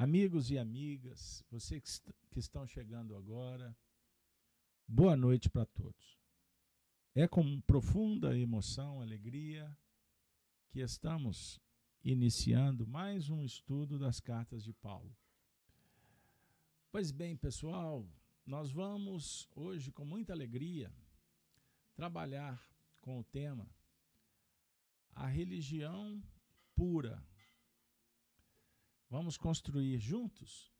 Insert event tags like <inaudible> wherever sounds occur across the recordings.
Amigos e amigas, vocês que estão chegando agora, boa noite para todos. É com profunda emoção, alegria, que estamos iniciando mais um estudo das cartas de Paulo. Pois bem, pessoal, nós vamos hoje, com muita alegria, trabalhar com o tema A Religião Pura Vamos construir juntos?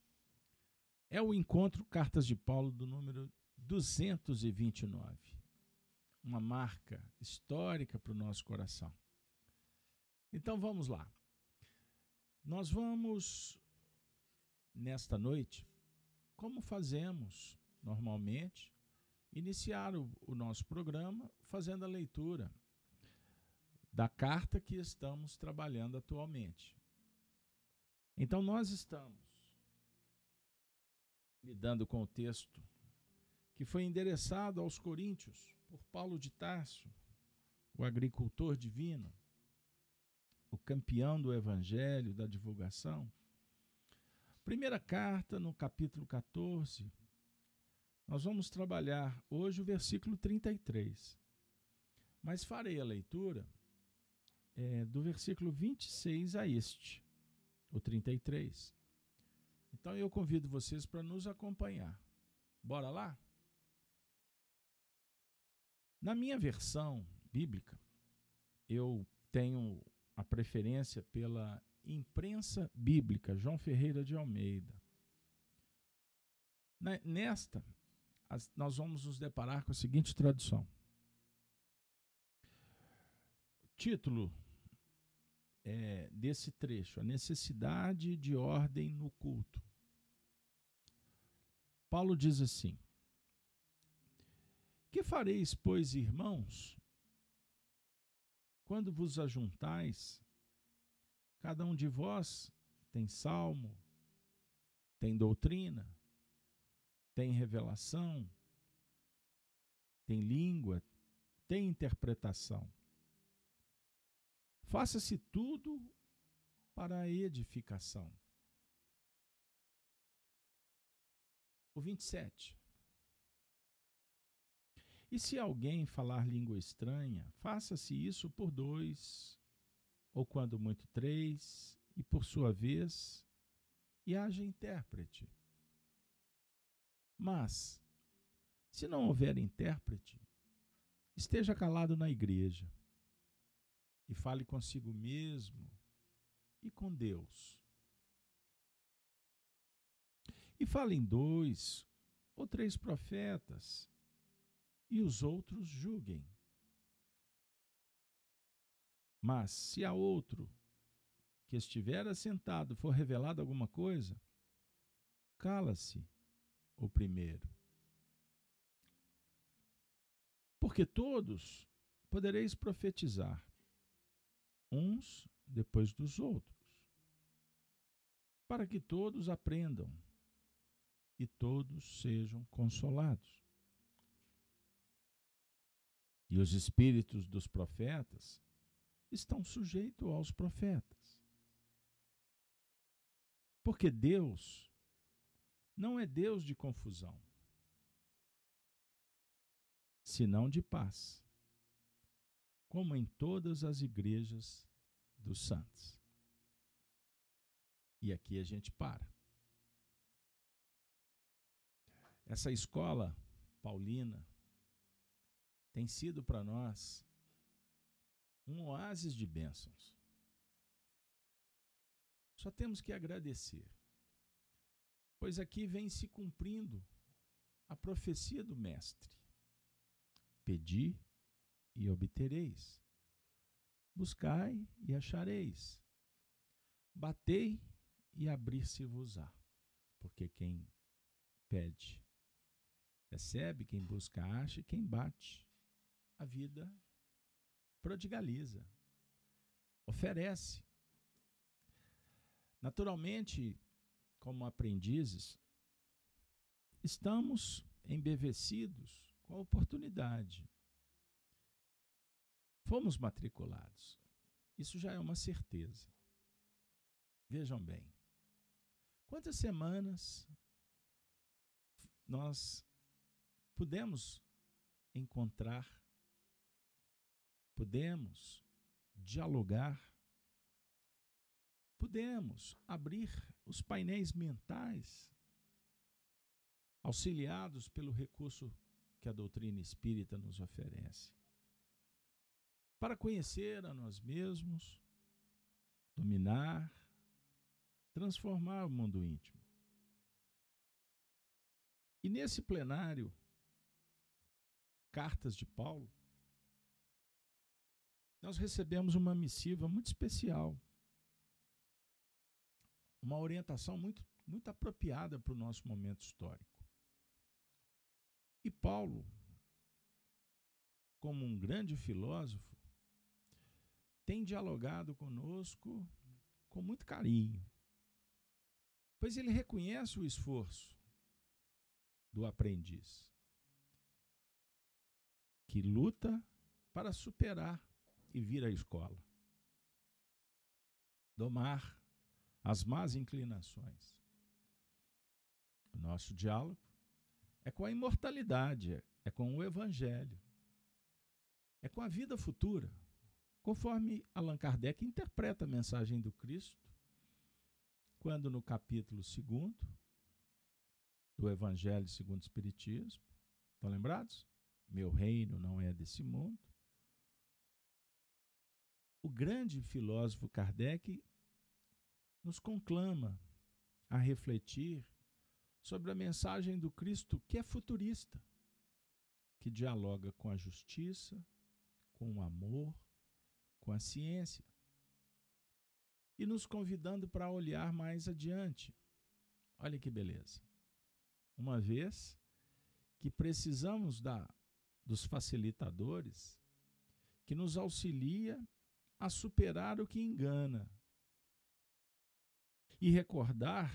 É o encontro Cartas de Paulo do número 229. Uma marca histórica para o nosso coração. Então vamos lá. Nós vamos, nesta noite, como fazemos normalmente, iniciar o, o nosso programa fazendo a leitura da carta que estamos trabalhando atualmente. Então nós estamos lidando com o texto que foi endereçado aos coríntios por Paulo de Tarso, o agricultor divino, o campeão do evangelho, da divulgação. Primeira carta, no capítulo 14, nós vamos trabalhar hoje o versículo 33. Mas farei a leitura é, do versículo 26 a este o 33. Então eu convido vocês para nos acompanhar. Bora lá? Na minha versão bíblica, eu tenho a preferência pela imprensa bíblica João Ferreira de Almeida. Nesta, nós vamos nos deparar com a seguinte tradução. Título é, desse trecho, a necessidade de ordem no culto. Paulo diz assim: Que fareis, pois, irmãos, quando vos ajuntais? Cada um de vós tem salmo, tem doutrina, tem revelação, tem língua, tem interpretação. Faça-se tudo para a edificação. O 27. E se alguém falar língua estranha, faça-se isso por dois, ou quando muito três, e por sua vez, e haja intérprete. Mas, se não houver intérprete, esteja calado na igreja e fale consigo mesmo e com Deus. E falem dois ou três profetas, e os outros julguem. Mas se a outro que estiver assentado for revelado alguma coisa, cala-se o primeiro. Porque todos podereis profetizar, uns depois dos outros, para que todos aprendam e todos sejam consolados. E os espíritos dos profetas estão sujeitos aos profetas. Porque Deus não é Deus de confusão, senão de paz como em todas as igrejas dos santos. E aqui a gente para. Essa escola paulina tem sido para nós um oásis de bênçãos. Só temos que agradecer, pois aqui vem se cumprindo a profecia do Mestre: Pedi e obtereis. Buscai e achareis. Batei e abrir-se-vos-á. Porque quem pede, recebe, quem busca, acha, e quem bate, a vida prodigaliza, oferece. Naturalmente, como aprendizes, estamos embevecidos com a oportunidade Fomos matriculados. Isso já é uma certeza. Vejam bem. Quantas semanas nós pudemos encontrar, pudemos dialogar, pudemos abrir os painéis mentais, auxiliados pelo recurso que a doutrina espírita nos oferece, para conhecer a nós mesmos, dominar, transformar o mundo íntimo. E nesse plenário, Cartas de Paulo, nós recebemos uma missiva muito especial, uma orientação muito, muito apropriada para o nosso momento histórico. E Paulo, como um grande filósofo, tem dialogado conosco com muito carinho, pois ele reconhece o esforço do aprendiz, que luta para superar e vir à escola, domar as más inclinações. O nosso diálogo é com a imortalidade, é com o evangelho, é com a vida futura, conforme Allan Kardec interpreta a mensagem do Cristo, quando no capítulo 2 do Evangelho segundo o Espiritismo, estão lembrados? Meu reino não é desse mundo. O grande filósofo Kardec nos conclama a refletir sobre a mensagem do Cristo que é futurista, que dialoga com a justiça, com o amor, com a ciência, e nos convidando para olhar mais adiante. Olha que beleza. Uma vez que precisamos da, dos facilitadores que nos auxilia a superar o que engana e recordar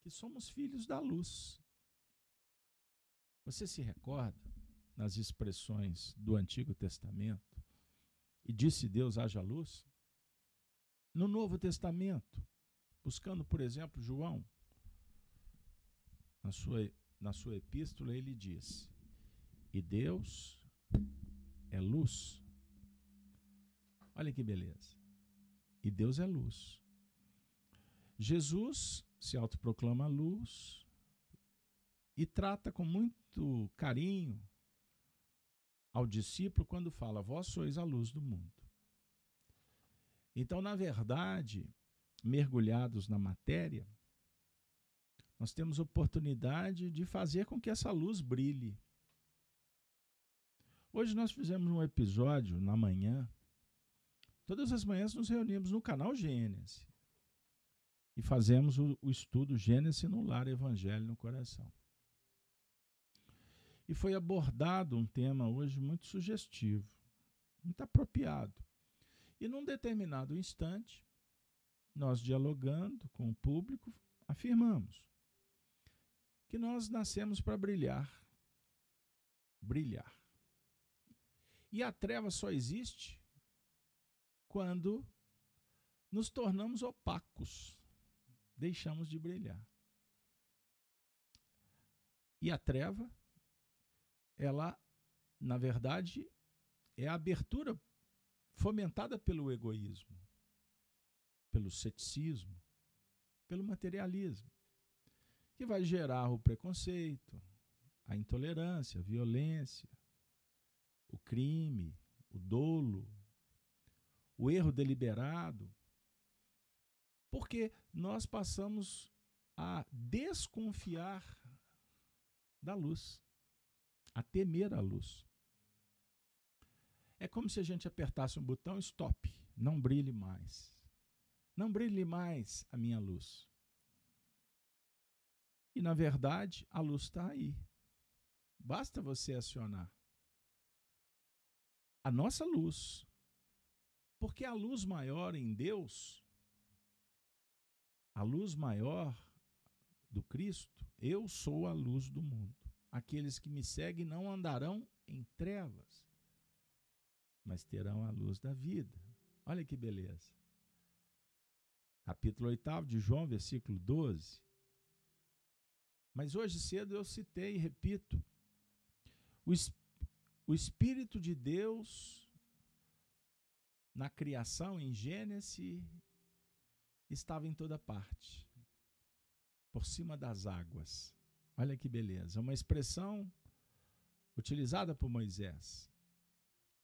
que somos filhos da luz. Você se recorda nas expressões do Antigo Testamento? E disse Deus: haja luz? No Novo Testamento, buscando, por exemplo, João, na sua, na sua epístola, ele diz: E Deus é luz. Olha que beleza. E Deus é luz. Jesus se autoproclama luz e trata com muito carinho ao discípulo quando fala: Vós sois a luz do mundo. Então, na verdade, mergulhados na matéria, nós temos oportunidade de fazer com que essa luz brilhe. Hoje nós fizemos um episódio na manhã. Todas as manhãs nos reunimos no canal Gênesis e fazemos o, o estudo Gênesis no lar, Evangelho no coração. E foi abordado um tema hoje muito sugestivo, muito apropriado. E num determinado instante, nós dialogando com o público, afirmamos que nós nascemos para brilhar. Brilhar. E a treva só existe quando nos tornamos opacos deixamos de brilhar. E a treva, ela, na verdade, é a abertura fomentada pelo egoísmo, pelo ceticismo, pelo materialismo, que vai gerar o preconceito, a intolerância, a violência, o crime, o dolo, o erro deliberado, porque nós passamos a desconfiar da luz, a temer a luz. É como se a gente apertasse um botão stop, não brilhe mais. Não brilhe mais a minha luz. E na verdade, a luz está aí. Basta você acionar a nossa luz. Porque a luz maior em Deus a luz maior do Cristo, eu sou a luz do mundo. Aqueles que me seguem não andarão em trevas, mas terão a luz da vida. Olha que beleza. capítulo 8 de João, versículo 12. Mas hoje cedo eu citei e repito: o, o Espírito de Deus na criação, em Gênesis, estava em toda parte, por cima das águas. Olha que beleza, uma expressão utilizada por Moisés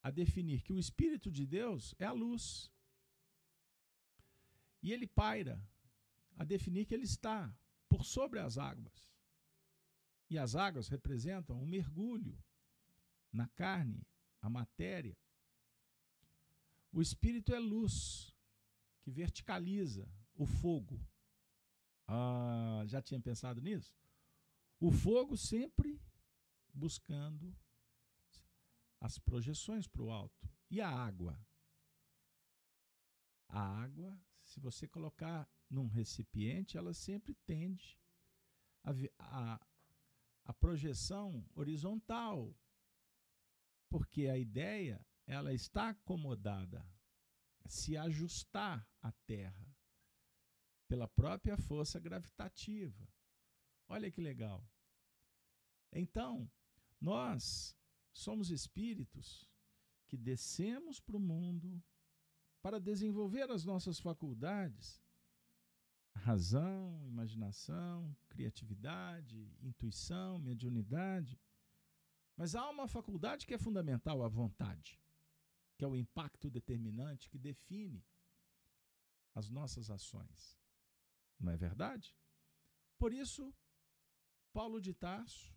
a definir que o Espírito de Deus é a luz. E ele paira a definir que ele está por sobre as águas. E as águas representam um mergulho na carne, a matéria. O Espírito é luz que verticaliza o fogo. Ah, já tinha pensado nisso? O fogo sempre buscando as projeções para o alto. E a água? A água, se você colocar num recipiente, ela sempre tende a, a, a projeção horizontal, porque a ideia ela está acomodada, se ajustar à Terra pela própria força gravitativa. Olha que legal. Então, nós somos espíritos que descemos para o mundo para desenvolver as nossas faculdades, razão, imaginação, criatividade, intuição, mediunidade. Mas há uma faculdade que é fundamental, a vontade, que é o impacto determinante que define as nossas ações. Não é verdade? Por isso, Paulo de Tarso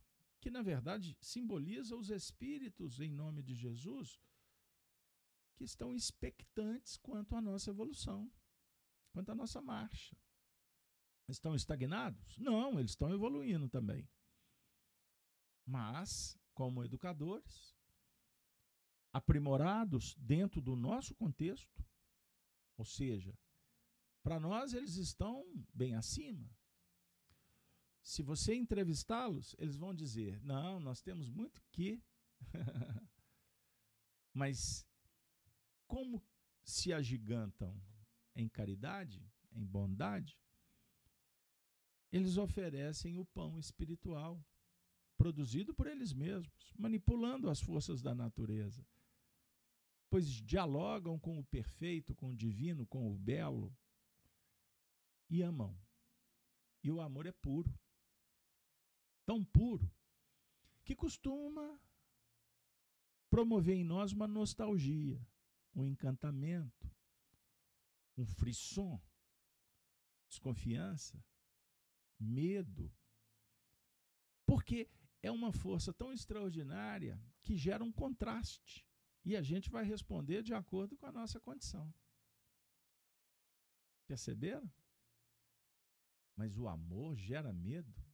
que na verdade simboliza os espíritos em nome de Jesus que estão expectantes quanto à nossa evolução, quanto à nossa marcha. Estão estagnados? Não, eles estão evoluindo também. Mas, como educadores, aprimorados dentro do nosso contexto, ou seja, para nós eles estão bem acima. Se você entrevistá-los, eles vão dizer: não, nós temos muito que. <laughs> Mas como se agigantam em caridade, em bondade, eles oferecem o pão espiritual, produzido por eles mesmos, manipulando as forças da natureza. Pois dialogam com o perfeito, com o divino, com o belo e amam. E o amor é puro tão puro, que costuma promover em nós uma nostalgia, um encantamento, um frisson, desconfiança, medo. Porque é uma força tão extraordinária que gera um contraste. E a gente vai responder de acordo com a nossa condição. Perceberam? Mas o amor gera medo.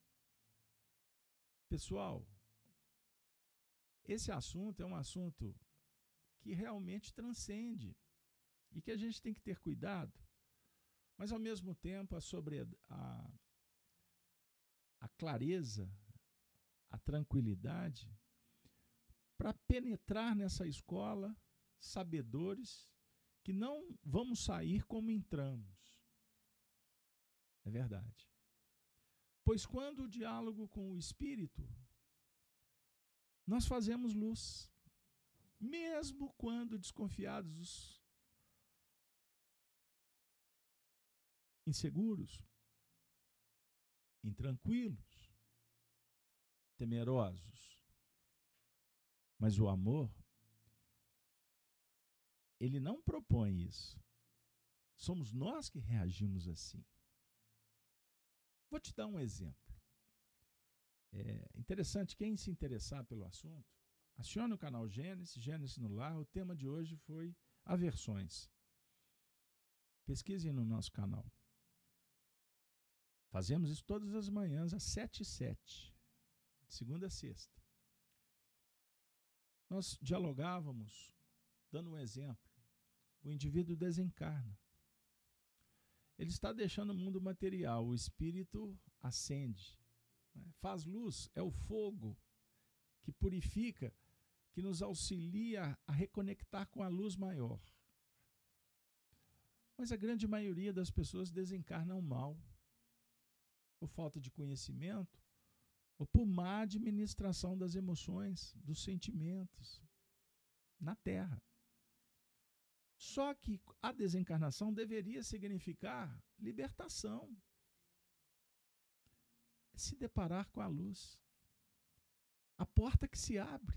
Pessoal, esse assunto é um assunto que realmente transcende e que a gente tem que ter cuidado, mas ao mesmo tempo a, sobre, a, a clareza, a tranquilidade, para penetrar nessa escola sabedores que não vamos sair como entramos. É verdade. Pois quando o diálogo com o Espírito, nós fazemos luz, mesmo quando desconfiados, inseguros, intranquilos, temerosos. Mas o amor, ele não propõe isso. Somos nós que reagimos assim. Vou te dar um exemplo. É interessante, quem se interessar pelo assunto, acione o canal Gênesis, Gênesis no Lar. O tema de hoje foi aversões. Pesquisem no nosso canal. Fazemos isso todas as manhãs, às 7 e 7, de segunda a sexta. Nós dialogávamos, dando um exemplo. O indivíduo desencarna ele está deixando o mundo material, o espírito acende, né? faz luz, é o fogo que purifica, que nos auxilia a reconectar com a luz maior. Mas a grande maioria das pessoas desencarnam mal, por falta de conhecimento, ou por má administração das emoções, dos sentimentos na Terra. Só que a desencarnação deveria significar libertação. Se deparar com a luz. A porta que se abre.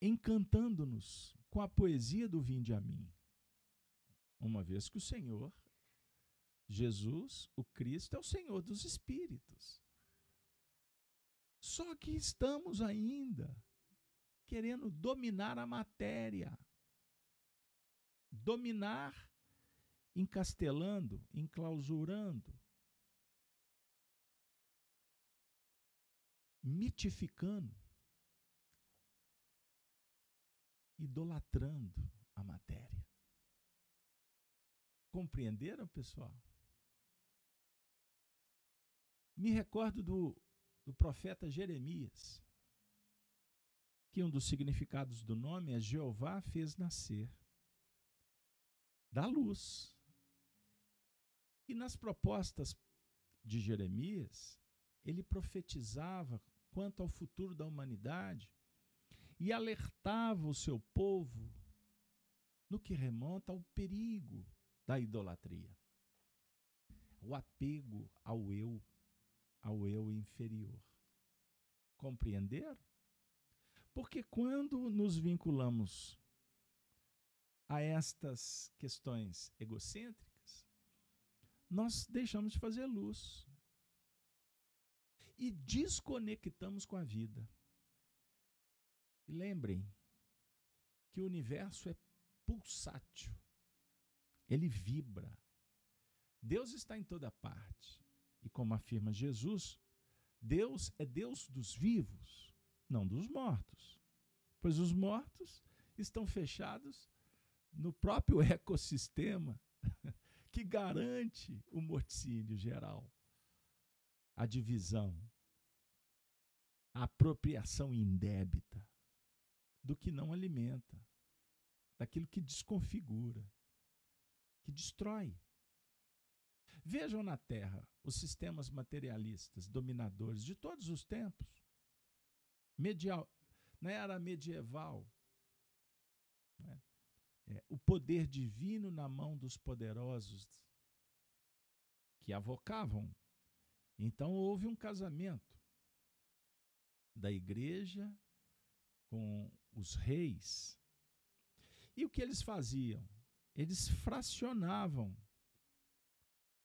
Encantando-nos com a poesia do Vinde a mim. Uma vez que o Senhor, Jesus, o Cristo, é o Senhor dos Espíritos. Só que estamos ainda querendo dominar a matéria. Dominar, encastelando, enclausurando, mitificando, idolatrando a matéria. Compreenderam, pessoal? Me recordo do, do profeta Jeremias que um dos significados do nome é Jeová fez nascer da luz. E nas propostas de Jeremias, ele profetizava quanto ao futuro da humanidade e alertava o seu povo no que remonta ao perigo da idolatria, o apego ao eu, ao eu inferior. Compreenderam? Porque quando nos vinculamos a estas questões egocêntricas, nós deixamos de fazer luz e desconectamos com a vida. E lembrem que o universo é pulsátil, ele vibra. Deus está em toda parte. E como afirma Jesus, Deus é Deus dos vivos não dos mortos. Pois os mortos estão fechados no próprio <laughs> ecossistema <laughs> que garante o morticínio geral, a divisão, a apropriação indébita do que não alimenta, daquilo que desconfigura, que destrói. Vejam na Terra os sistemas materialistas dominadores de todos os tempos medial, na era medieval, né? é, o poder divino na mão dos poderosos que avocavam. Então houve um casamento da igreja com os reis. E o que eles faziam? Eles fracionavam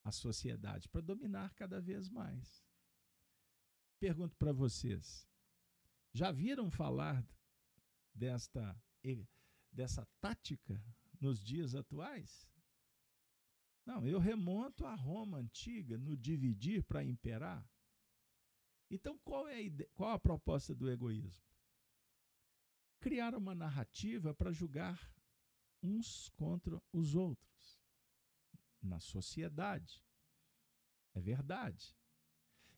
a sociedade para dominar cada vez mais. Pergunto para vocês: já viram falar desta, dessa tática nos dias atuais? Não, eu remonto à Roma antiga, no dividir para imperar. Então, qual é a, ideia, qual a proposta do egoísmo? Criar uma narrativa para julgar uns contra os outros na sociedade. É verdade.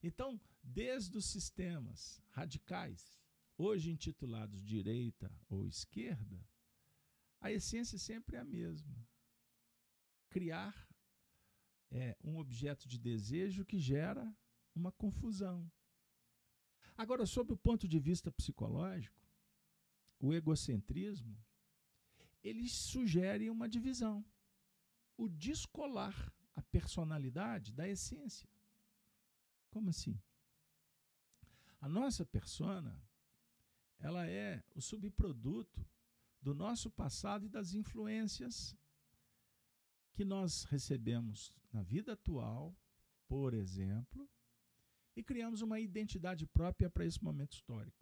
Então, desde os sistemas radicais, hoje intitulados direita ou esquerda, a essência sempre é a mesma. Criar é, um objeto de desejo que gera uma confusão. Agora, sob o ponto de vista psicológico, o egocentrismo ele sugere uma divisão, o descolar a personalidade da essência. Como assim? A nossa persona ela é o subproduto do nosso passado e das influências que nós recebemos na vida atual, por exemplo, e criamos uma identidade própria para esse momento histórico.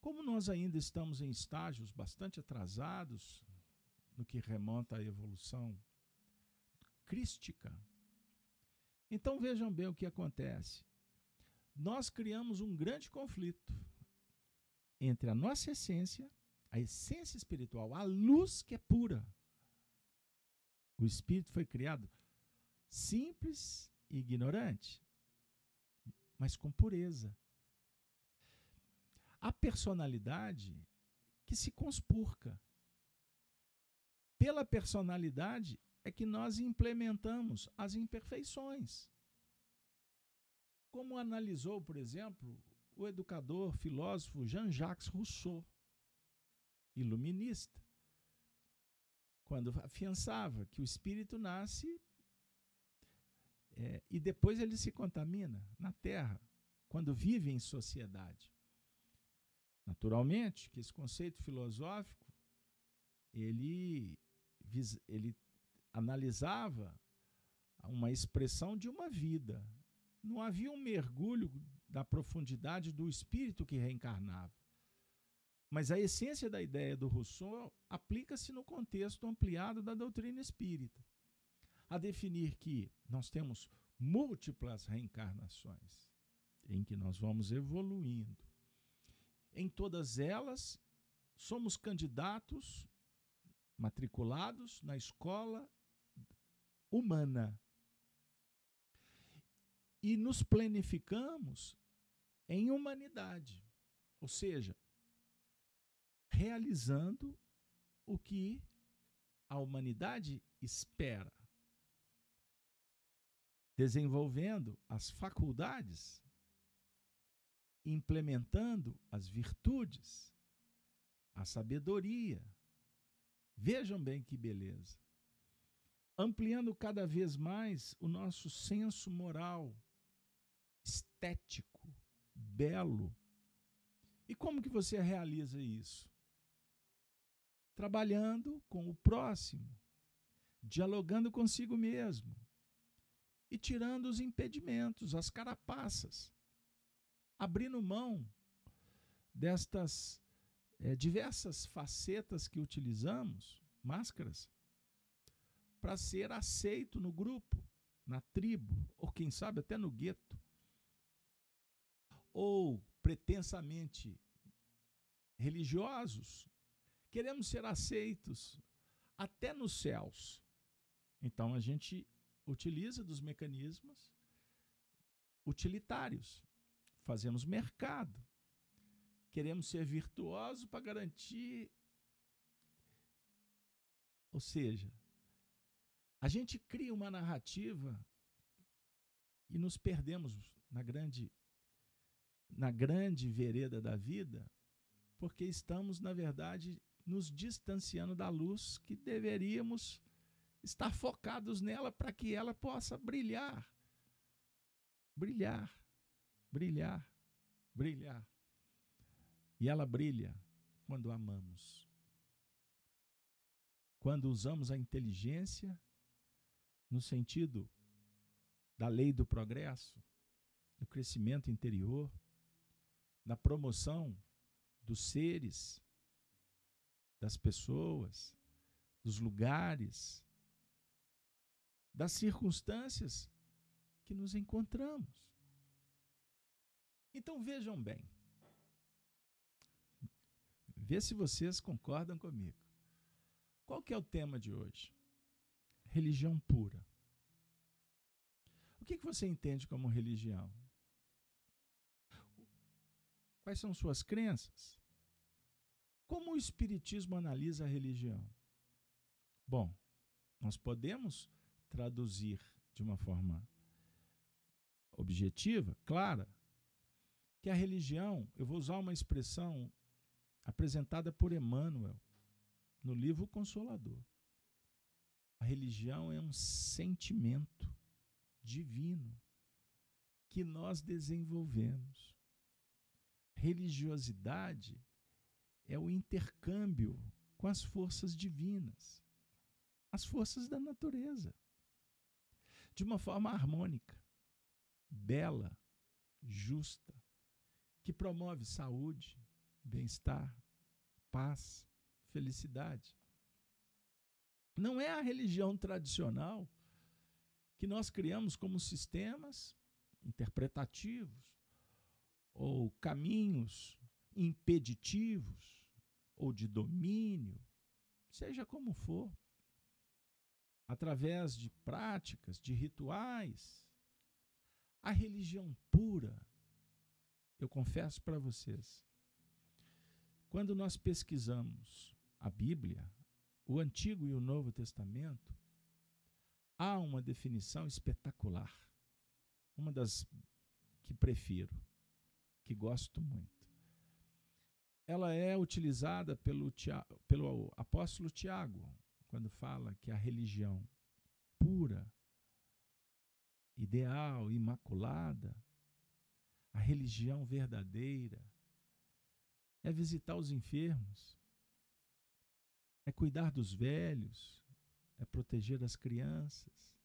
Como nós ainda estamos em estágios bastante atrasados no que remonta à evolução crística, então vejam bem o que acontece nós criamos um grande conflito entre a nossa essência, a essência espiritual, a luz que é pura. O espírito foi criado simples e ignorante, mas com pureza. A personalidade que se conspurca. Pela personalidade é que nós implementamos as imperfeições. Como analisou, por exemplo, o educador, filósofo Jean-Jacques Rousseau, iluminista, quando afiançava que o espírito nasce é, e depois ele se contamina na Terra, quando vive em sociedade. Naturalmente que esse conceito filosófico ele, ele analisava uma expressão de uma vida. Não havia um mergulho da profundidade do espírito que reencarnava. Mas a essência da ideia do Rousseau aplica-se no contexto ampliado da doutrina espírita, a definir que nós temos múltiplas reencarnações, em que nós vamos evoluindo. Em todas elas, somos candidatos matriculados na escola humana. E nos planificamos em humanidade, ou seja, realizando o que a humanidade espera, desenvolvendo as faculdades, implementando as virtudes, a sabedoria. Vejam bem que beleza ampliando cada vez mais o nosso senso moral, estético, belo. E como que você realiza isso? Trabalhando com o próximo, dialogando consigo mesmo e tirando os impedimentos, as carapaças, abrindo mão destas é, diversas facetas que utilizamos, máscaras, para ser aceito no grupo, na tribo, ou quem sabe até no gueto. Ou pretensamente religiosos, queremos ser aceitos até nos céus. Então a gente utiliza dos mecanismos utilitários. Fazemos mercado. Queremos ser virtuosos para garantir. Ou seja, a gente cria uma narrativa e nos perdemos na grande na grande vereda da vida, porque estamos, na verdade, nos distanciando da luz que deveríamos estar focados nela para que ela possa brilhar. Brilhar, brilhar, brilhar. E ela brilha quando amamos. Quando usamos a inteligência no sentido da lei do progresso, do crescimento interior, da promoção dos seres, das pessoas, dos lugares, das circunstâncias que nos encontramos. Então vejam bem, vê se vocês concordam comigo. Qual que é o tema de hoje? religião pura. O que, que você entende como religião? Quais são suas crenças? Como o Espiritismo analisa a religião? Bom, nós podemos traduzir de uma forma objetiva, clara, que a religião, eu vou usar uma expressão apresentada por Emmanuel no livro Consolador. A religião é um sentimento divino que nós desenvolvemos. Religiosidade é o intercâmbio com as forças divinas, as forças da natureza, de uma forma harmônica, bela, justa, que promove saúde, bem-estar, paz, felicidade. Não é a religião tradicional que nós criamos como sistemas interpretativos ou caminhos impeditivos ou de domínio, seja como for, através de práticas, de rituais. A religião pura, eu confesso para vocês, Quando nós pesquisamos a Bíblia, o Antigo e o Novo Testamento, há uma definição espetacular, uma das que prefiro, que gosto muito. Ela é utilizada pelo, pelo apóstolo Tiago, quando fala que a religião pura, ideal, imaculada, a religião verdadeira, é visitar os enfermos, é cuidar dos velhos, é proteger as crianças,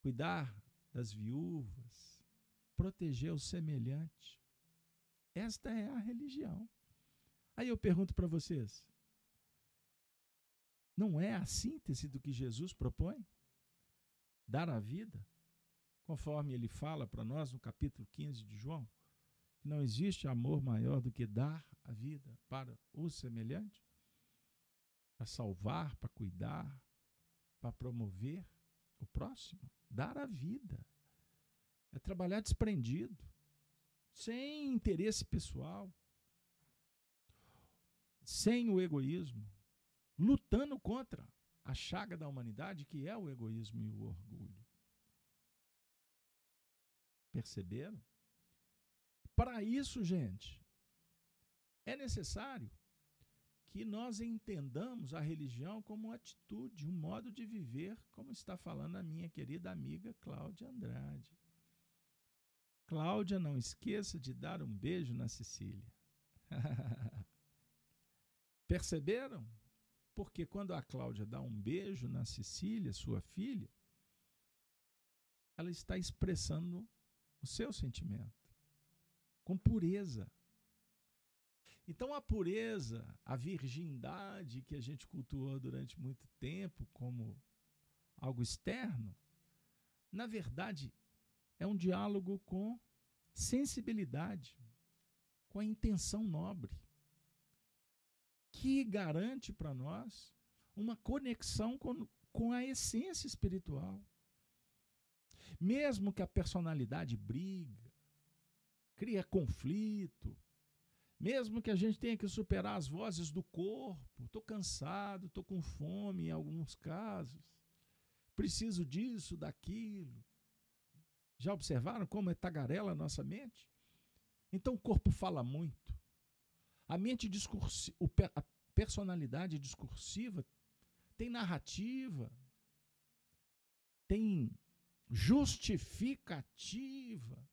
cuidar das viúvas, proteger o semelhante. Esta é a religião. Aí eu pergunto para vocês: não é a síntese do que Jesus propõe? Dar a vida, conforme ele fala para nós no capítulo 15 de João, que não existe amor maior do que dar a vida para o semelhante? para salvar, para cuidar, para promover o próximo, dar a vida. É trabalhar desprendido, sem interesse pessoal, sem o egoísmo, lutando contra a chaga da humanidade que é o egoísmo e o orgulho. Perceberam? Para isso, gente, é necessário que nós entendamos a religião como uma atitude, um modo de viver, como está falando a minha querida amiga Cláudia Andrade. Cláudia, não esqueça de dar um beijo na Cecília. <laughs> Perceberam? Porque quando a Cláudia dá um beijo na Cecília, sua filha, ela está expressando o seu sentimento com pureza então, a pureza, a virgindade que a gente cultuou durante muito tempo como algo externo, na verdade, é um diálogo com sensibilidade, com a intenção nobre, que garante para nós uma conexão com, com a essência espiritual. Mesmo que a personalidade briga, cria conflito, mesmo que a gente tenha que superar as vozes do corpo, estou cansado, estou com fome em alguns casos, preciso disso, daquilo. Já observaram como é tagarela a nossa mente? Então o corpo fala muito. A mente discursiva, a personalidade discursiva tem narrativa, tem justificativa.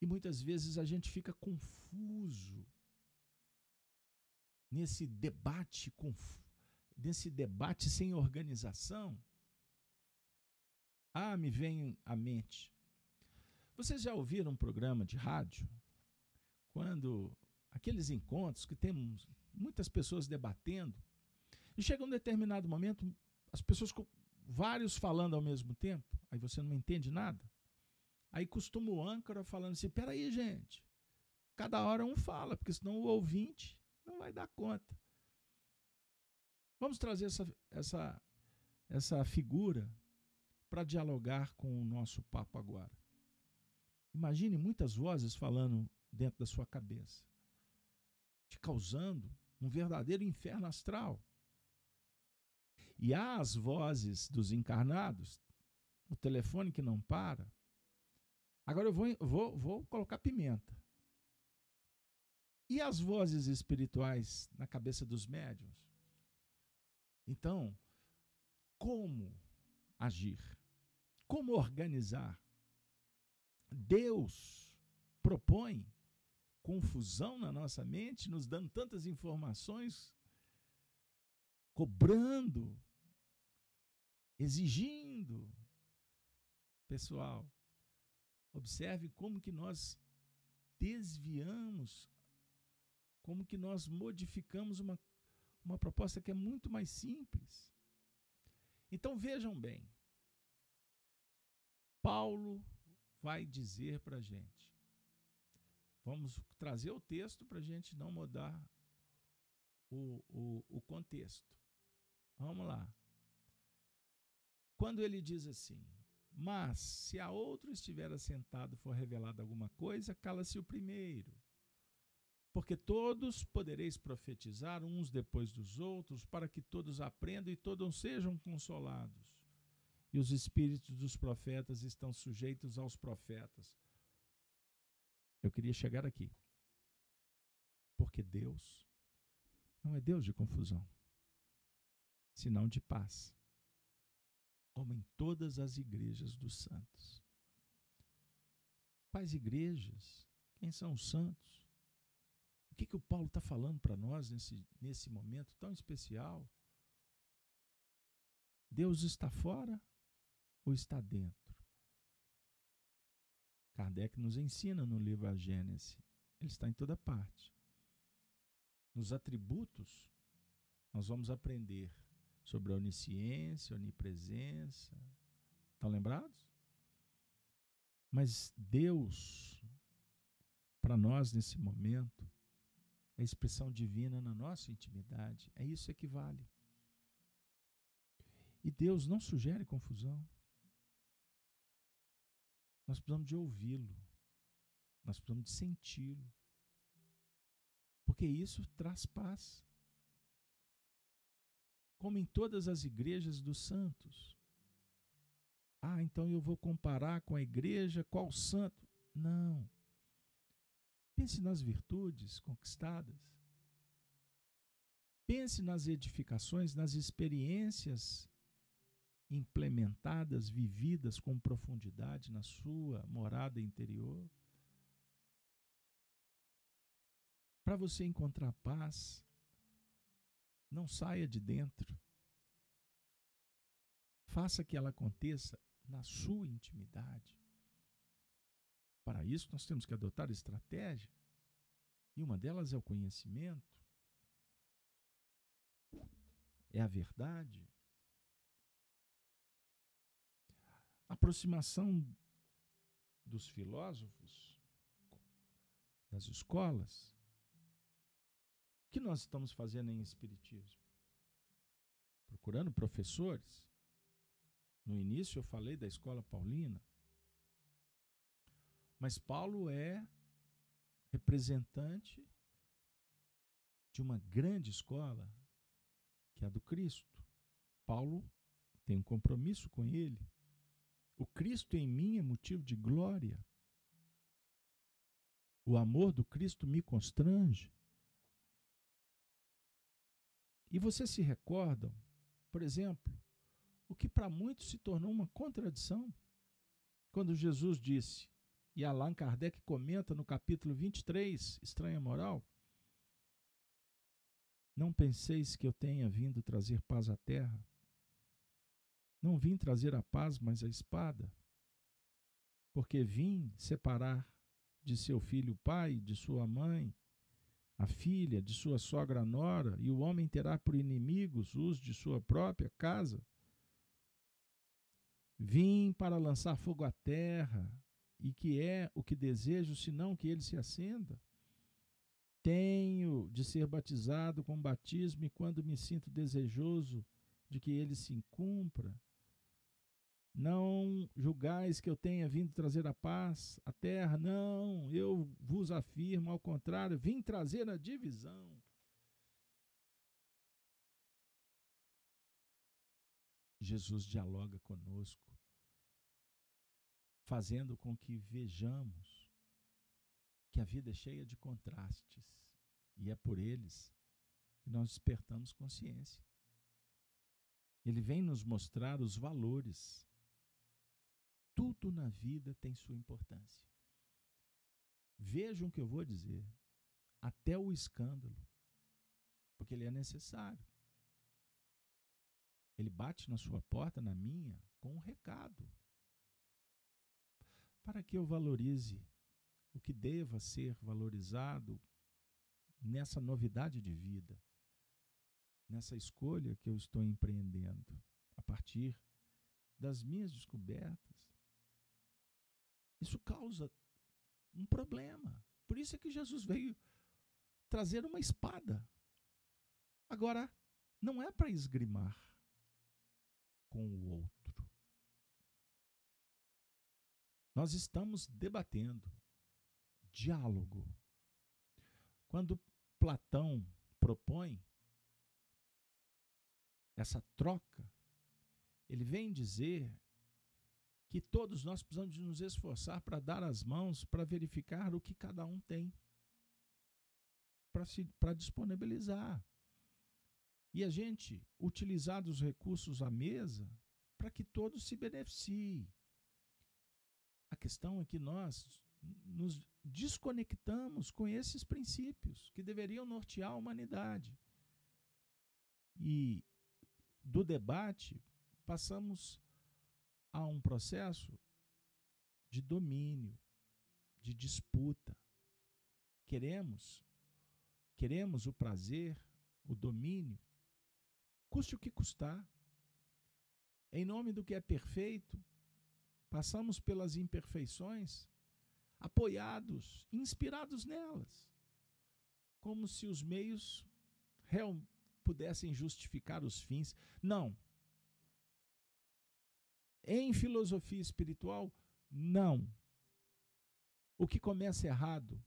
E muitas vezes a gente fica confuso nesse debate, nesse debate sem organização. Ah, me vem à mente. Vocês já ouviram um programa de rádio? Quando aqueles encontros que temos muitas pessoas debatendo, e chega um determinado momento, as pessoas, vários falando ao mesmo tempo, aí você não entende nada. Aí costuma o âncora falando assim: peraí, gente, cada hora um fala, porque senão o ouvinte não vai dar conta. Vamos trazer essa, essa, essa figura para dialogar com o nosso papo agora. Imagine muitas vozes falando dentro da sua cabeça, te causando um verdadeiro inferno astral. E há as vozes dos encarnados, o telefone que não para, Agora eu vou, vou, vou colocar pimenta. E as vozes espirituais na cabeça dos médiuns? Então, como agir? Como organizar? Deus propõe confusão na nossa mente, nos dando tantas informações, cobrando, exigindo. Pessoal, Observe como que nós desviamos, como que nós modificamos uma, uma proposta que é muito mais simples. Então vejam bem, Paulo vai dizer para a gente, vamos trazer o texto para a gente não mudar o, o, o contexto. Vamos lá. Quando ele diz assim, mas, se a outro estiver assentado for revelada alguma coisa, cala-se o primeiro, Porque todos podereis profetizar uns depois dos outros, para que todos aprendam e todos sejam consolados. E os espíritos dos profetas estão sujeitos aos profetas. Eu queria chegar aqui. Porque Deus não é Deus de confusão, senão de paz, como em todas as igrejas dos santos. Quais igrejas? Quem são os santos? O que, que o Paulo está falando para nós nesse, nesse momento tão especial? Deus está fora ou está dentro? Kardec nos ensina no livro A Gênese. Ele está em toda parte. Nos atributos, nós vamos aprender sobre a onisciência, onipresença. Estão lembrados? Mas Deus, para nós nesse momento, é a expressão divina na nossa intimidade. É isso que vale. E Deus não sugere confusão. Nós precisamos de ouvi-lo. Nós precisamos de senti-lo. Porque isso traz paz. Como em todas as igrejas dos santos. Ah, então eu vou comparar com a igreja, qual santo? Não. Pense nas virtudes conquistadas. Pense nas edificações, nas experiências implementadas, vividas com profundidade na sua morada interior. Para você encontrar paz, não saia de dentro. Faça que ela aconteça na sua intimidade. Para isso, nós temos que adotar estratégia. E uma delas é o conhecimento, é a verdade. A aproximação dos filósofos, das escolas, o que nós estamos fazendo em Espiritismo? Procurando professores no início eu falei da escola paulina, mas Paulo é representante de uma grande escola, que é a do Cristo. Paulo tem um compromisso com ele. O Cristo em mim é motivo de glória. O amor do Cristo me constrange. E vocês se recordam, por exemplo, o que para muitos se tornou uma contradição. Quando Jesus disse, e Allan Kardec comenta no capítulo 23, Estranha Moral, não penseis que eu tenha vindo trazer paz à terra. Não vim trazer a paz, mas a espada. Porque vim separar de seu filho o pai, de sua mãe, a filha, de sua sogra nora, e o homem terá por inimigos os de sua própria casa. Vim para lançar fogo à terra, e que é o que desejo, senão que ele se acenda. Tenho de ser batizado com batismo, e quando me sinto desejoso de que ele se cumpra, não julgais que eu tenha vindo trazer a paz à terra, não, eu vos afirmo, ao contrário, vim trazer a divisão. Jesus dialoga conosco, fazendo com que vejamos que a vida é cheia de contrastes e é por eles que nós despertamos consciência. Ele vem nos mostrar os valores. Tudo na vida tem sua importância. Vejam o que eu vou dizer, até o escândalo, porque ele é necessário. Ele bate na sua porta, na minha, com um recado. Para que eu valorize o que deva ser valorizado nessa novidade de vida, nessa escolha que eu estou empreendendo, a partir das minhas descobertas. Isso causa um problema. Por isso é que Jesus veio trazer uma espada. Agora, não é para esgrimar com o outro. Nós estamos debatendo diálogo. Quando Platão propõe essa troca, ele vem dizer que todos nós precisamos de nos esforçar para dar as mãos para verificar o que cada um tem, para disponibilizar. E a gente utilizar os recursos à mesa para que todos se beneficiem. A questão é que nós nos desconectamos com esses princípios que deveriam nortear a humanidade. E do debate passamos a um processo de domínio, de disputa. Queremos queremos o prazer, o domínio, custe o que custar. Em nome do que é perfeito, passamos pelas imperfeições, apoiados, inspirados nelas, como se os meios real, pudessem justificar os fins. Não, em filosofia espiritual, não. O que começa errado,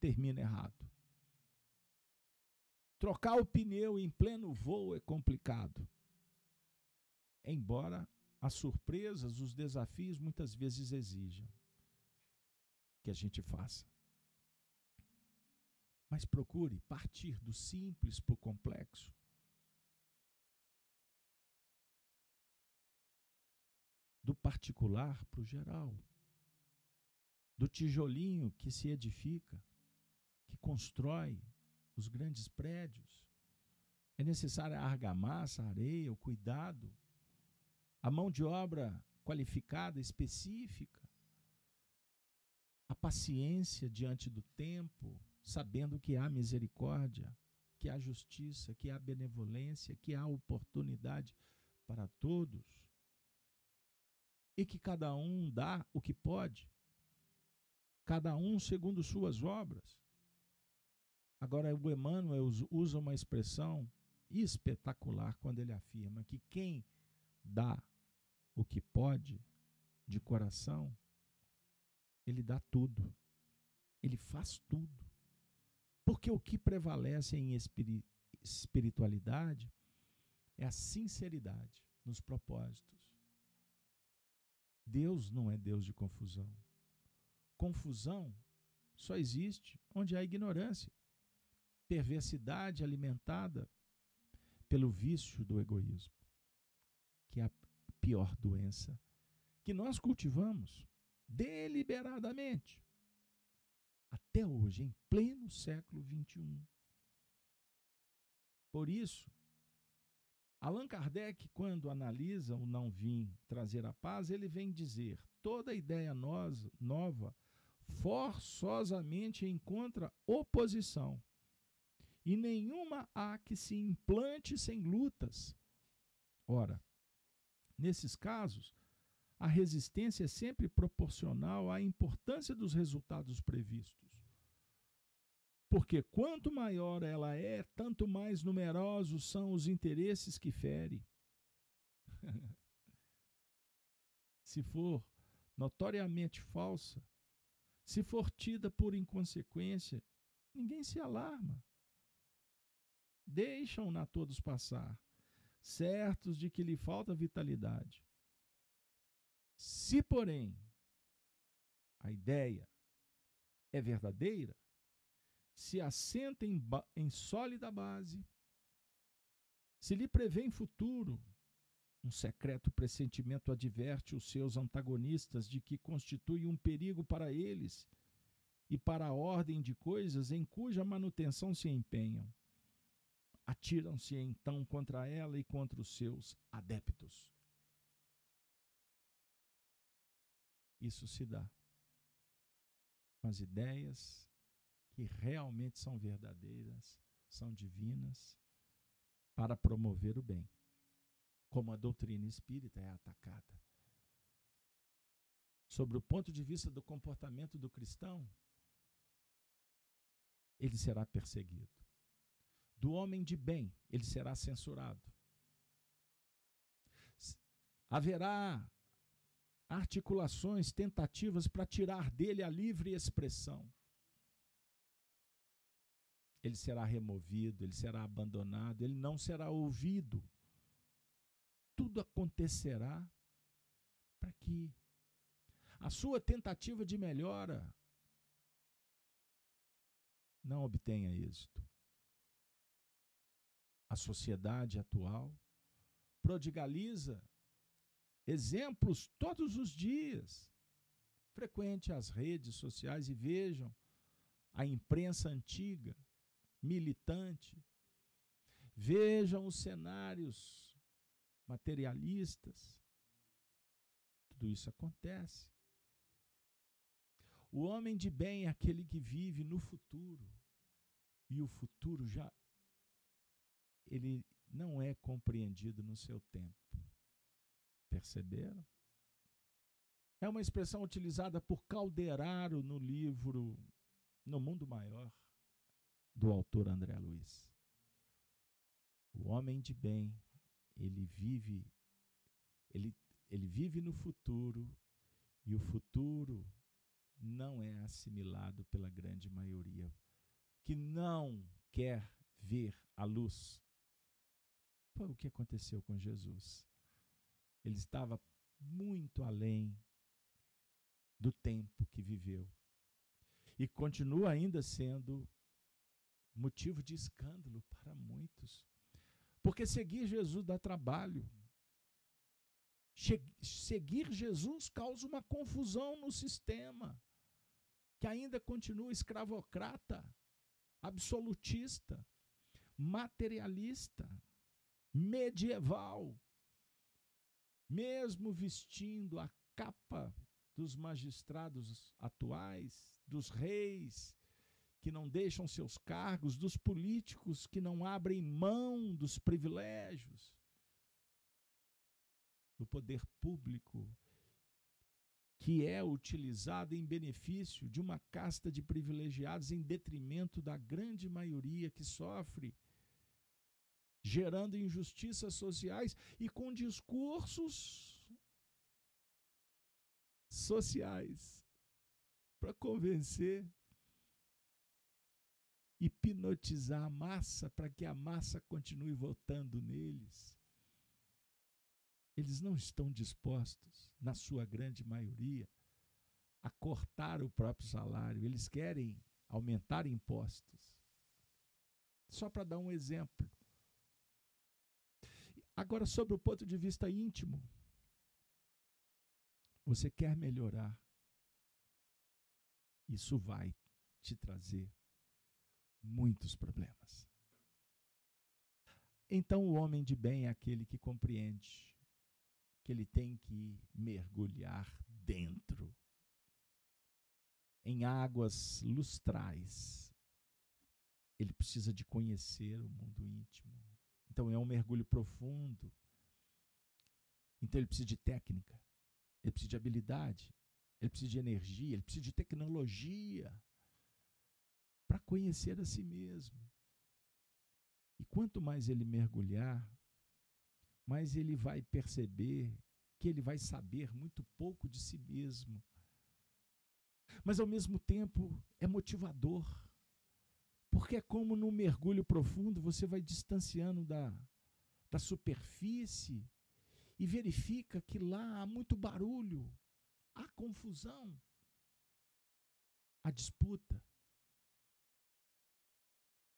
termina errado. Trocar o pneu em pleno voo é complicado. Embora as surpresas, os desafios muitas vezes exijam que a gente faça. Mas procure partir do simples para o complexo. Do particular para o geral, do tijolinho que se edifica, que constrói os grandes prédios. É necessária a argamassa, a areia, o cuidado, a mão de obra qualificada, específica, a paciência diante do tempo, sabendo que há misericórdia, que há justiça, que há benevolência, que há oportunidade para todos e que cada um dá o que pode, cada um segundo suas obras. Agora, o Emmanuel usa uma expressão espetacular quando ele afirma que quem dá o que pode de coração, ele dá tudo, ele faz tudo. Porque o que prevalece em espiritualidade é a sinceridade nos propósitos. Deus não é Deus de confusão. Confusão só existe onde há ignorância, perversidade alimentada pelo vício do egoísmo, que é a pior doença que nós cultivamos deliberadamente até hoje, em pleno século XXI. Por isso, Allan Kardec, quando analisa o não vim trazer a paz, ele vem dizer: toda ideia nova forçosamente encontra oposição, e nenhuma há que se implante sem lutas. Ora, nesses casos, a resistência é sempre proporcional à importância dos resultados previstos. Porque quanto maior ela é, tanto mais numerosos são os interesses que fere. <laughs> se for notoriamente falsa, se for tida por inconsequência, ninguém se alarma. Deixam-na todos passar, certos de que lhe falta vitalidade. Se, porém, a ideia é verdadeira, se assenta em, em sólida base, se lhe prevê futuro, um secreto pressentimento adverte os seus antagonistas de que constitui um perigo para eles e para a ordem de coisas em cuja manutenção se empenham. Atiram-se então contra ela e contra os seus adeptos. Isso se dá com as ideias que realmente são verdadeiras, são divinas, para promover o bem, como a doutrina espírita é atacada. Sobre o ponto de vista do comportamento do cristão, ele será perseguido. Do homem de bem, ele será censurado. Haverá articulações, tentativas para tirar dele a livre expressão. Ele será removido, ele será abandonado, ele não será ouvido. Tudo acontecerá para que a sua tentativa de melhora não obtenha êxito. A sociedade atual prodigaliza exemplos todos os dias. Frequente as redes sociais e vejam a imprensa antiga, militante. Vejam os cenários materialistas. Tudo isso acontece. O homem de bem é aquele que vive no futuro. E o futuro já ele não é compreendido no seu tempo. Perceberam? É uma expressão utilizada por Calderaro no livro No Mundo Maior, do autor André Luiz. O homem de bem, ele vive ele, ele vive no futuro e o futuro não é assimilado pela grande maioria que não quer ver a luz. Foi o que aconteceu com Jesus. Ele estava muito além do tempo que viveu. E continua ainda sendo motivo de escândalo para muitos. Porque seguir Jesus dá trabalho. Seguir Jesus causa uma confusão no sistema, que ainda continua escravocrata, absolutista, materialista, medieval. Mesmo vestindo a capa dos magistrados atuais, dos reis que não deixam seus cargos, dos políticos que não abrem mão dos privilégios, do poder público que é utilizado em benefício de uma casta de privilegiados em detrimento da grande maioria que sofre, gerando injustiças sociais e com discursos sociais para convencer, hipnotizar a massa para que a massa continue votando neles. Eles não estão dispostos, na sua grande maioria, a cortar o próprio salário, eles querem aumentar impostos. Só para dar um exemplo. Agora, sobre o ponto de vista íntimo, você quer melhorar, isso vai te trazer muitos problemas. Então, o homem de bem é aquele que compreende que ele tem que mergulhar dentro, em águas lustrais. Ele precisa de conhecer o mundo íntimo. Então, é um mergulho profundo. Então, ele precisa de técnica ele precisa de habilidade, ele precisa de energia, ele precisa de tecnologia para conhecer a si mesmo. E quanto mais ele mergulhar, mais ele vai perceber que ele vai saber muito pouco de si mesmo. Mas ao mesmo tempo é motivador, porque é como num mergulho profundo você vai distanciando da, da superfície e verifica que lá há muito barulho, há confusão, há disputa.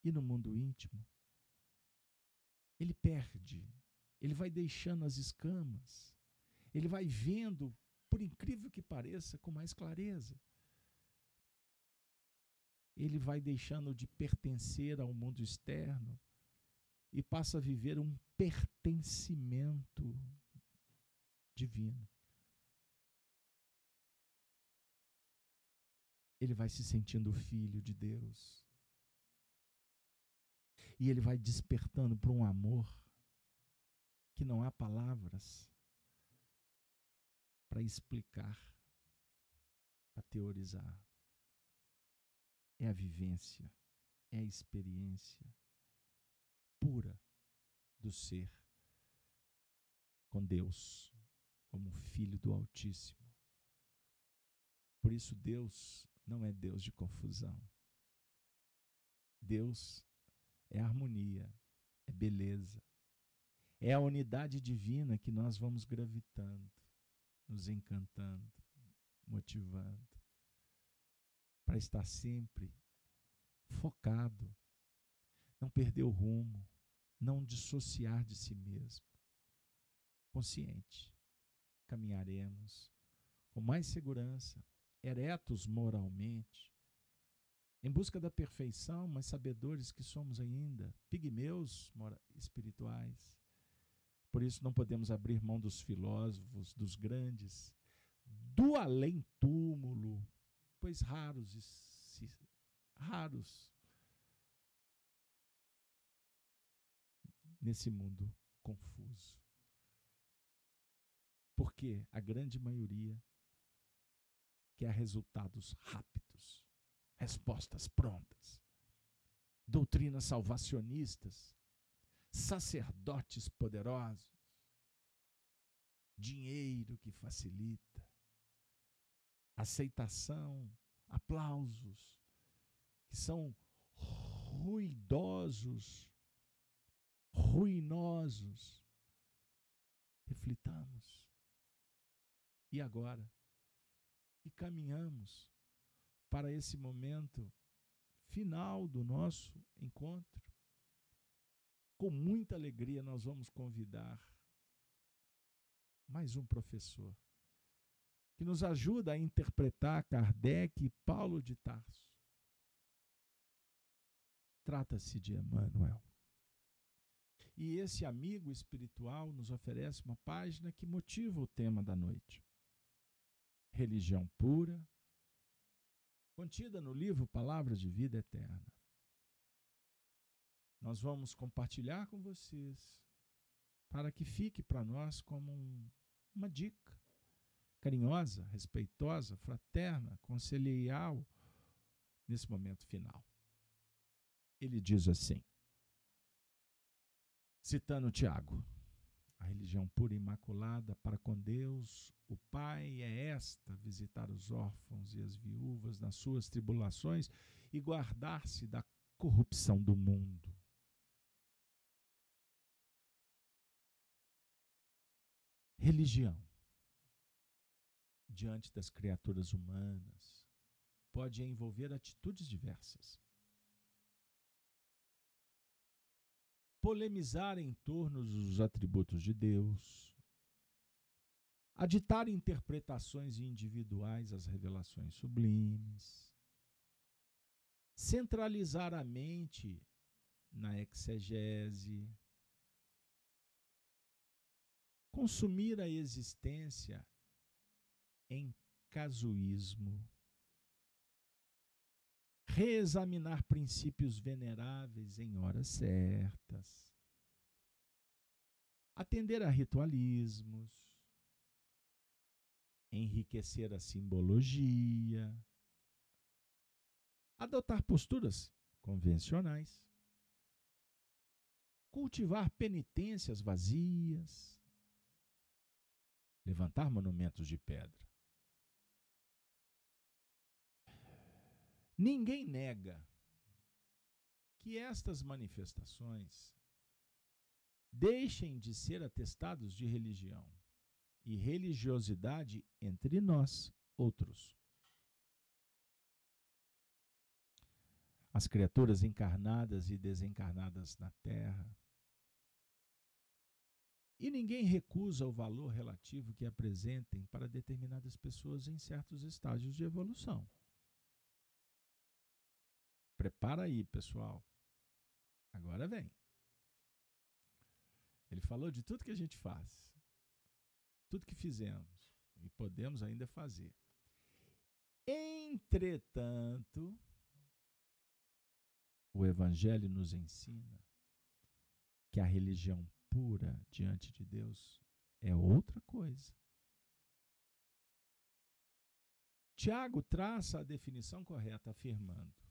E no mundo íntimo, ele perde, ele vai deixando as escamas, ele vai vendo, por incrível que pareça, com mais clareza. Ele vai deixando de pertencer ao mundo externo e passa a viver um pertencimento divino. Ele vai se sentindo filho de Deus. E ele vai despertando para um amor que não há palavras para explicar, para teorizar. É a vivência, é a experiência pura do ser com Deus como filho do Altíssimo. Por isso, Deus não é Deus de confusão. Deus é harmonia, é beleza. É a unidade divina que nós vamos gravitando, nos encantando, motivando, para estar sempre focado, não perder o rumo, não dissociar de si mesmo. Consciente, caminharemos com mais segurança, eretos moralmente, em busca da perfeição, mas sabedores que somos ainda pigmeus espirituais. Por isso não podemos abrir mão dos filósofos, dos grandes, do além-túmulo, pois raros, raros nesse mundo confuso. Porque a grande maioria quer resultados rápidos respostas prontas. Doutrinas salvacionistas, sacerdotes poderosos, dinheiro que facilita, aceitação, aplausos, que são ruidosos, ruinosos. Reflitamos. E agora? E caminhamos para esse momento final do nosso encontro. Com muita alegria, nós vamos convidar mais um professor que nos ajuda a interpretar Kardec e Paulo de Tarso. Trata-se de Emmanuel. E esse amigo espiritual nos oferece uma página que motiva o tema da noite. Religião pura, contida no livro Palavras de Vida Eterna. Nós vamos compartilhar com vocês para que fique para nós como um, uma dica carinhosa, respeitosa, fraterna, conselheal nesse momento final. Ele diz assim, citando Tiago: religião pura e imaculada para com Deus, o Pai, é esta: visitar os órfãos e as viúvas nas suas tribulações e guardar-se da corrupção do mundo. Religião, diante das criaturas humanas, pode envolver atitudes diversas. Polemizar em torno dos atributos de Deus, aditar interpretações individuais às revelações sublimes, centralizar a mente na exegese, consumir a existência em casuísmo, reexaminar princípios veneráveis em horas certas, atender a ritualismos, enriquecer a simbologia, adotar posturas convencionais, cultivar penitências vazias, levantar monumentos de pedra. Ninguém nega que estas manifestações deixem de ser atestados de religião e religiosidade entre nós, outros. As criaturas encarnadas e desencarnadas na Terra. E ninguém recusa o valor relativo que apresentem para determinadas pessoas em certos estágios de evolução. Prepara aí, pessoal. Agora vem. Ele falou de tudo que a gente faz, tudo que fizemos e podemos ainda fazer. Entretanto, o Evangelho nos ensina que a religião pura diante de Deus é outra coisa. Tiago traça a definição correta, afirmando: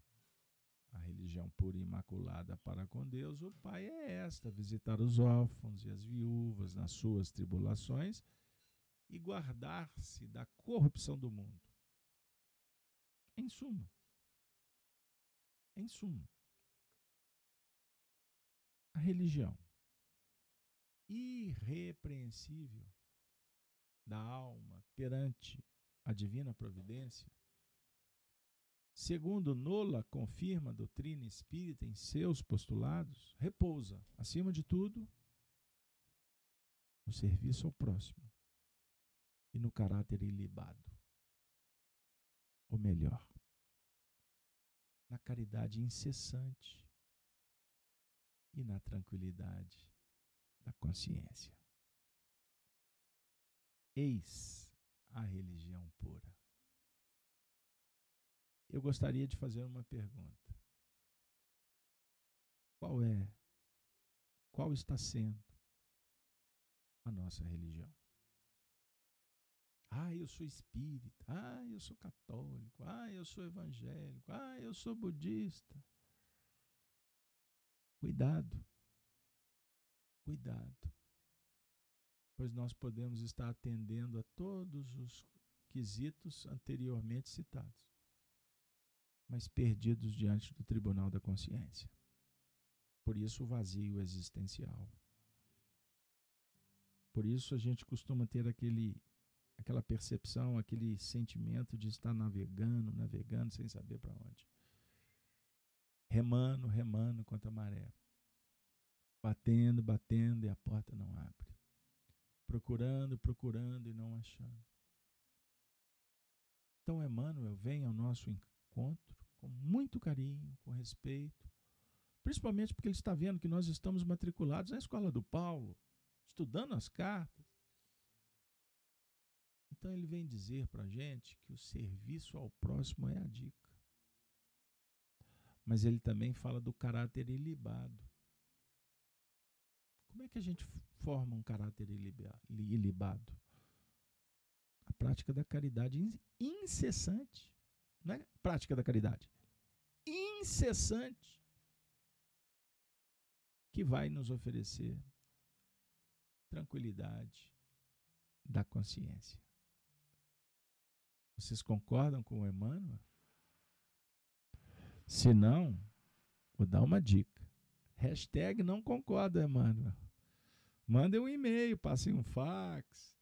a religião pura e imaculada para com Deus, o Pai é esta: visitar os órfãos e as viúvas nas suas tribulações e guardar-se da corrupção do mundo. Em suma, em suma, a religião irrepreensível da alma perante a divina providência, segundo Nola confirma a doutrina espírita em seus postulados, repousa, acima de tudo, no serviço ao próximo e no caráter ilibado. Ou melhor, na caridade incessante e na tranquilidade da consciência. Eis a religião pura. Eu gostaria de fazer uma pergunta. Qual é, qual está sendo a nossa religião? Ah, eu sou espírita. Ah, eu sou católico. Ah, eu sou evangélico. Ah, eu sou budista. Cuidado. Cuidado. Pois nós podemos estar atendendo a todos os quesitos anteriormente citados, mas perdidos diante do tribunal da consciência. Por isso o vazio existencial. Por isso a gente costuma ter aquele aquela percepção, aquele sentimento de estar navegando, navegando sem saber para onde. Remando, remando contra a maré. Batendo, batendo e a porta não abre. Procurando, procurando e não achando. Então Emmanuel vem ao nosso encontro com muito carinho, com respeito, principalmente porque ele está vendo que nós estamos matriculados na escola do Paulo, estudando as cartas. Então ele vem dizer para a gente que o serviço ao próximo é a dica. Mas ele também fala do caráter ilibado. Como é que a gente forma um caráter ilibado? A prática da caridade incessante. Não é prática da caridade. Incessante. Que vai nos oferecer tranquilidade da consciência. Vocês concordam com o Emmanuel? Se não, vou dar uma dica. Hashtag não concorda, Emmanuel. Mandem um e-mail, passem um fax,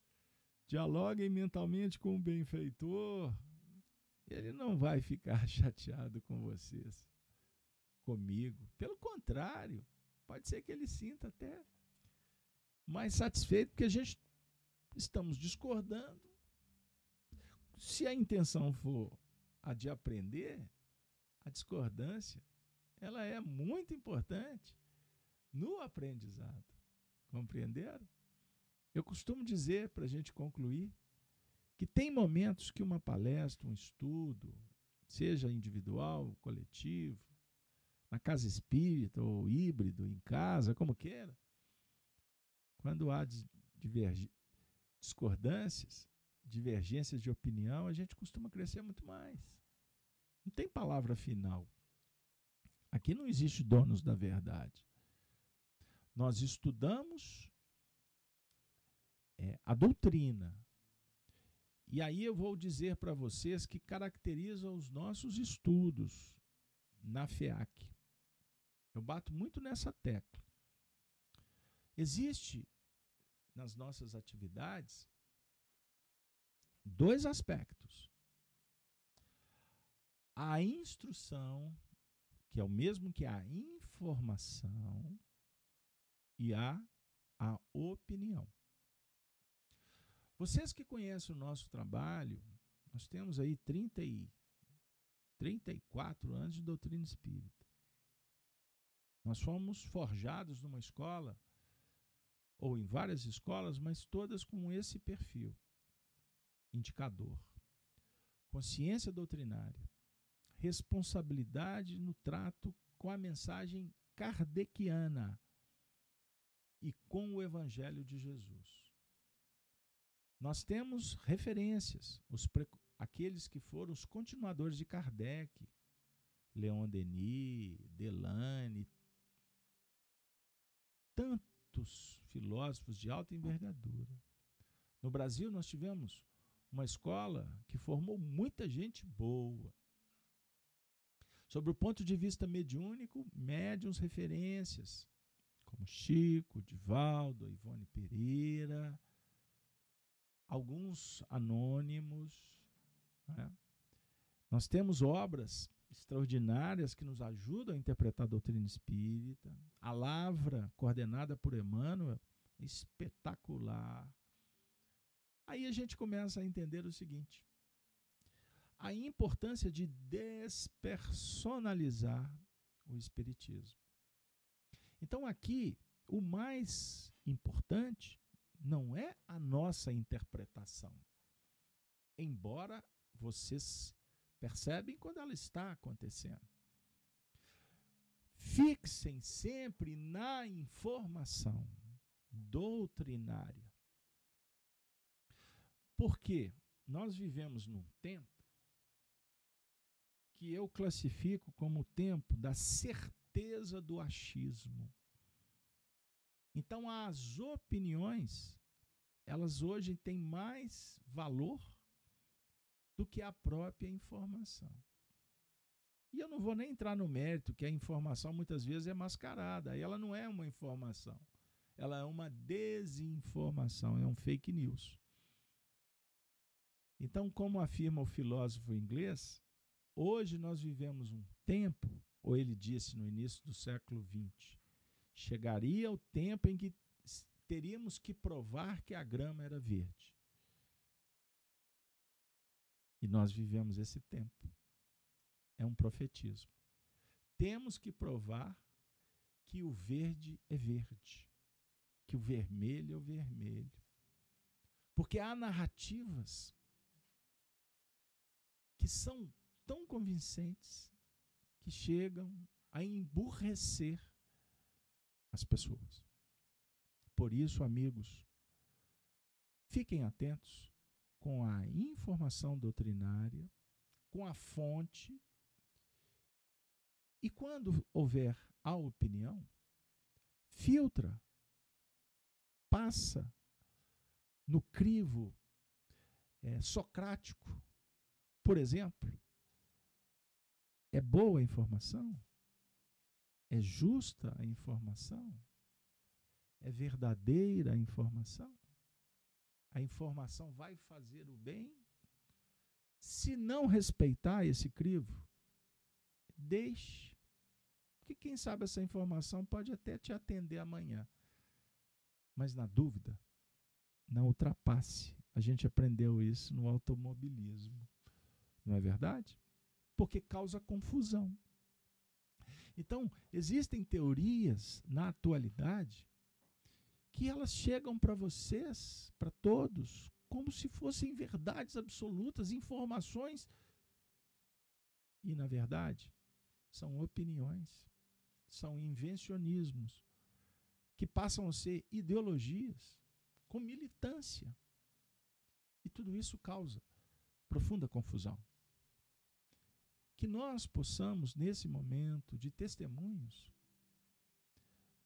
dialoguem mentalmente com o benfeitor. Ele não vai ficar <laughs> chateado com vocês, comigo. Pelo contrário, pode ser que ele sinta até mais satisfeito, porque a gente estamos discordando, se a intenção for a de aprender, a discordância ela é muito importante no aprendizado. Compreenderam? Eu costumo dizer, para a gente concluir, que tem momentos que uma palestra, um estudo, seja individual, coletivo, na casa espírita ou híbrido, em casa, como queira, quando há discordâncias, divergências de opinião, a gente costuma crescer muito mais. Não tem palavra final. Aqui não existe donos da verdade. Nós estudamos é, a doutrina. E aí eu vou dizer para vocês que caracteriza os nossos estudos na FEAC. Eu bato muito nessa tecla. Existe nas nossas atividades dois aspectos. A instrução, que é o mesmo que a informação, e a, a opinião. Vocês que conhecem o nosso trabalho, nós temos aí 30 e, 34 anos de doutrina espírita. Nós fomos forjados numa escola, ou em várias escolas, mas todas com esse perfil indicador. Consciência doutrinária. Responsabilidade no trato com a mensagem kardeciana e com o Evangelho de Jesus. Nós temos referências, os aqueles que foram os continuadores de Kardec, Leon Denis, Delane, tantos filósofos de alta envergadura. No Brasil, nós tivemos uma escola que formou muita gente boa. Sobre o ponto de vista mediúnico, médiums referências, como Chico, Divaldo, Ivone Pereira, alguns anônimos. Né? Nós temos obras extraordinárias que nos ajudam a interpretar a doutrina espírita. A Lavra, coordenada por Emmanuel, espetacular. Aí a gente começa a entender o seguinte: a importância de despersonalizar o Espiritismo. Então, aqui, o mais importante não é a nossa interpretação, embora vocês percebem quando ela está acontecendo. Fixem sempre na informação doutrinária. Porque nós vivemos num tempo que eu classifico como o tempo da certeza do achismo. Então as opiniões, elas hoje têm mais valor do que a própria informação. E eu não vou nem entrar no mérito que a informação muitas vezes é mascarada. Ela não é uma informação. Ela é uma desinformação, é um fake news. Então, como afirma o filósofo inglês, Hoje nós vivemos um tempo, ou ele disse no início do século XX, chegaria o tempo em que teríamos que provar que a grama era verde. E nós vivemos esse tempo. É um profetismo. Temos que provar que o verde é verde, que o vermelho é o vermelho. Porque há narrativas que são tão convincentes que chegam a emburrecer as pessoas. Por isso, amigos, fiquem atentos com a informação doutrinária, com a fonte, e quando houver a opinião, filtra, passa no crivo é, socrático, por exemplo, é boa a informação? É justa a informação? É verdadeira a informação? A informação vai fazer o bem? Se não respeitar esse crivo, deixe. Porque quem sabe essa informação pode até te atender amanhã. Mas na dúvida, não ultrapasse. A gente aprendeu isso no automobilismo. Não é verdade? porque causa confusão. Então, existem teorias na atualidade que elas chegam para vocês, para todos, como se fossem verdades absolutas, informações. E, na verdade, são opiniões, são invencionismos, que passam a ser ideologias com militância. E tudo isso causa profunda confusão que nós possamos, nesse momento de testemunhos,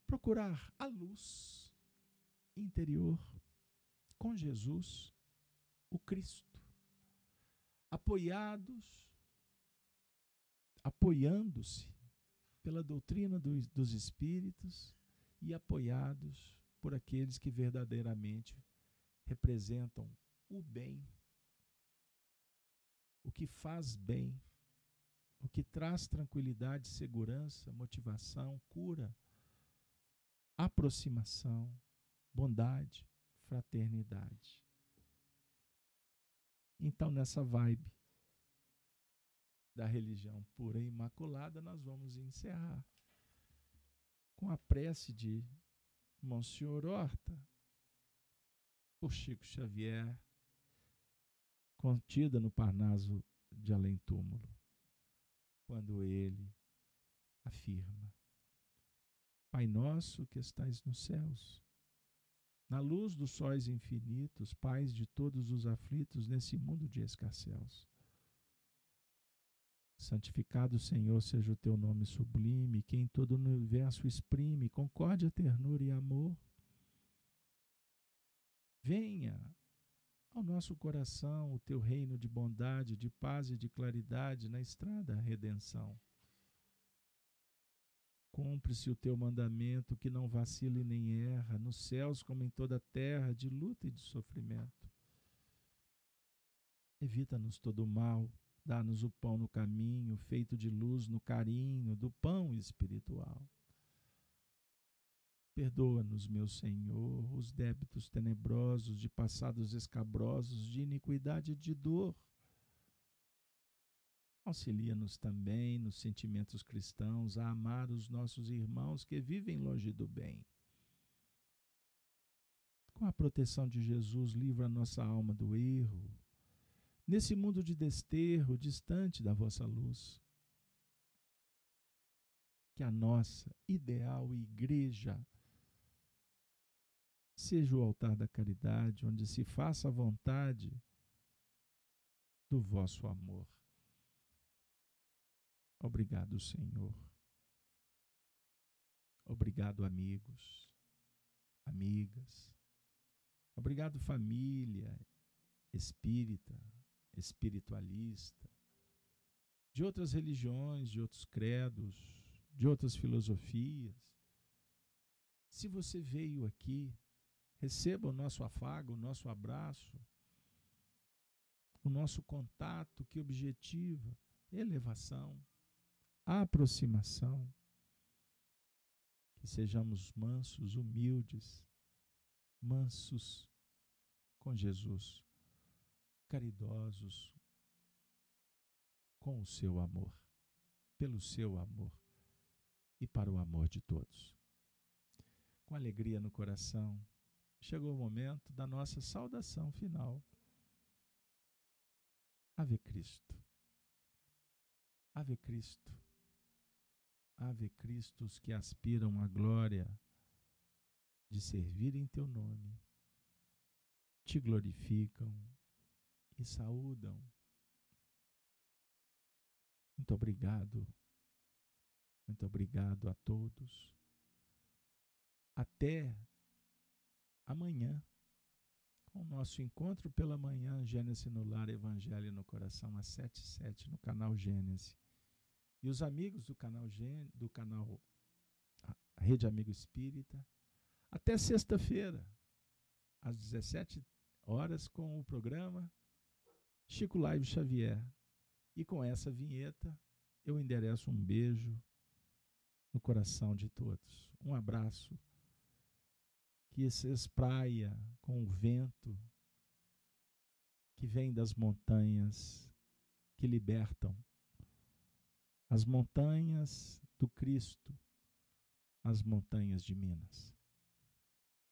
procurar a luz interior com Jesus, o Cristo, apoiados, apoiando-se pela doutrina dos, dos Espíritos e apoiados por aqueles que verdadeiramente representam o bem, o que faz bem o que traz tranquilidade, segurança, motivação, cura, aproximação, bondade, fraternidade. Então, nessa vibe da religião pura e imaculada, nós vamos encerrar com a prece de Monsenhor Horta, por Chico Xavier, contida no Parnaso de Além Túmulo quando ele afirma: Pai nosso que estais nos céus, na luz dos sóis infinitos, paz de todos os aflitos nesse mundo de escarcéus. Santificado, Senhor, seja o teu nome sublime, que em todo o universo exprime concórdia, ternura e amor. Venha ao nosso coração o teu reino de bondade, de paz e de claridade na estrada à redenção. Cumpre-se o teu mandamento, que não vacila e nem erra, nos céus como em toda a terra, de luta e de sofrimento. Evita-nos todo o mal, dá-nos o pão no caminho, feito de luz no carinho do pão espiritual. Perdoa-nos, meu Senhor, os débitos tenebrosos de passados escabrosos, de iniquidade e de dor. Auxilia-nos também nos sentimentos cristãos a amar os nossos irmãos que vivem longe do bem. Com a proteção de Jesus, livra nossa alma do erro, nesse mundo de desterro, distante da vossa luz. Que a nossa ideal igreja seja o altar da caridade, onde se faça a vontade do vosso amor. Obrigado, Senhor. Obrigado, amigos, amigas. Obrigado, família espírita, espiritualista, de outras religiões, de outros credos, de outras filosofias. Se você veio aqui Receba o nosso afago, o nosso abraço, o nosso contato que objetiva elevação, aproximação. Que sejamos mansos, humildes, mansos com Jesus, caridosos com o seu amor, pelo seu amor e para o amor de todos. Com alegria no coração, chegou o momento da nossa saudação final. Ave Cristo. Ave Cristo. Ave Cristos que aspiram à glória de servir em teu nome, te glorificam e saúdam. Muito obrigado. Muito obrigado a todos. Até amanhã, com o nosso encontro pela manhã, Gênesis no Lar, Evangelho no Coração, às 7 e 7 no canal Gênesis. E os amigos do canal, do canal Rede Amigo Espírita, até sexta-feira, às 17 horas, com o programa Chico Live Xavier. E com essa vinheta, eu endereço um beijo no coração de todos. Um abraço que se espraia com o vento que vem das montanhas que libertam. As montanhas do Cristo, as montanhas de Minas.